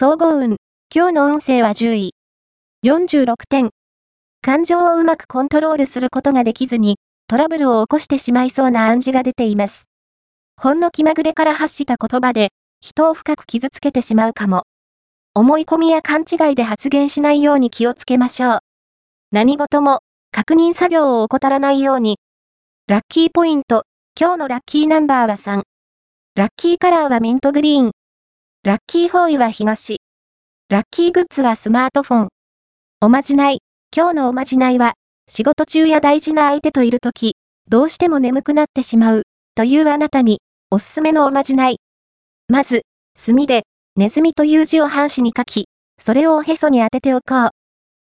総合運。今日の運勢は10位。46点。感情をうまくコントロールすることができずに、トラブルを起こしてしまいそうな暗示が出ています。ほんの気まぐれから発した言葉で、人を深く傷つけてしまうかも。思い込みや勘違いで発言しないように気をつけましょう。何事も、確認作業を怠らないように。ラッキーポイント。今日のラッキーナンバーは3。ラッキーカラーはミントグリーン。ラッキーフォーイは東。ラッキーグッズはスマートフォン。おまじない。今日のおまじないは、仕事中や大事な相手といるとき、どうしても眠くなってしまう、というあなたに、おすすめのおまじない。まず、墨で、ネズミという字を半紙に書き、それをおへそに当てておこう。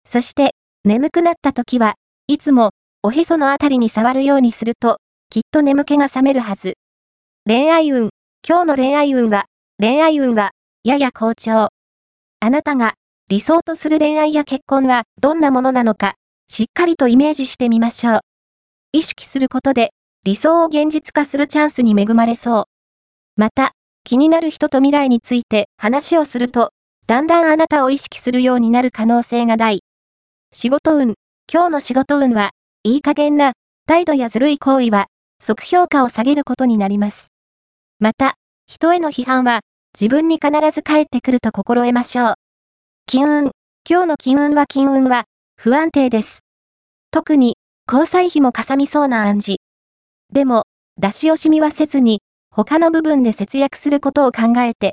そして、眠くなった時は、いつも、おへそのあたりに触るようにすると、きっと眠気が覚めるはず。恋愛運。今日の恋愛運は、恋愛運は、やや好調。あなたが理想とする恋愛や結婚はどんなものなのか、しっかりとイメージしてみましょう。意識することで理想を現実化するチャンスに恵まれそう。また、気になる人と未来について話をすると、だんだんあなたを意識するようになる可能性が大。仕事運。今日の仕事運は、いい加減な態度やずるい行為は、即評価を下げることになります。また、人への批判は、自分に必ず帰ってくると心得ましょう。金運。今日の金運は金運は不安定です。特に交際費もかさみそうな暗示。でも、出し惜しみはせずに、他の部分で節約することを考えて、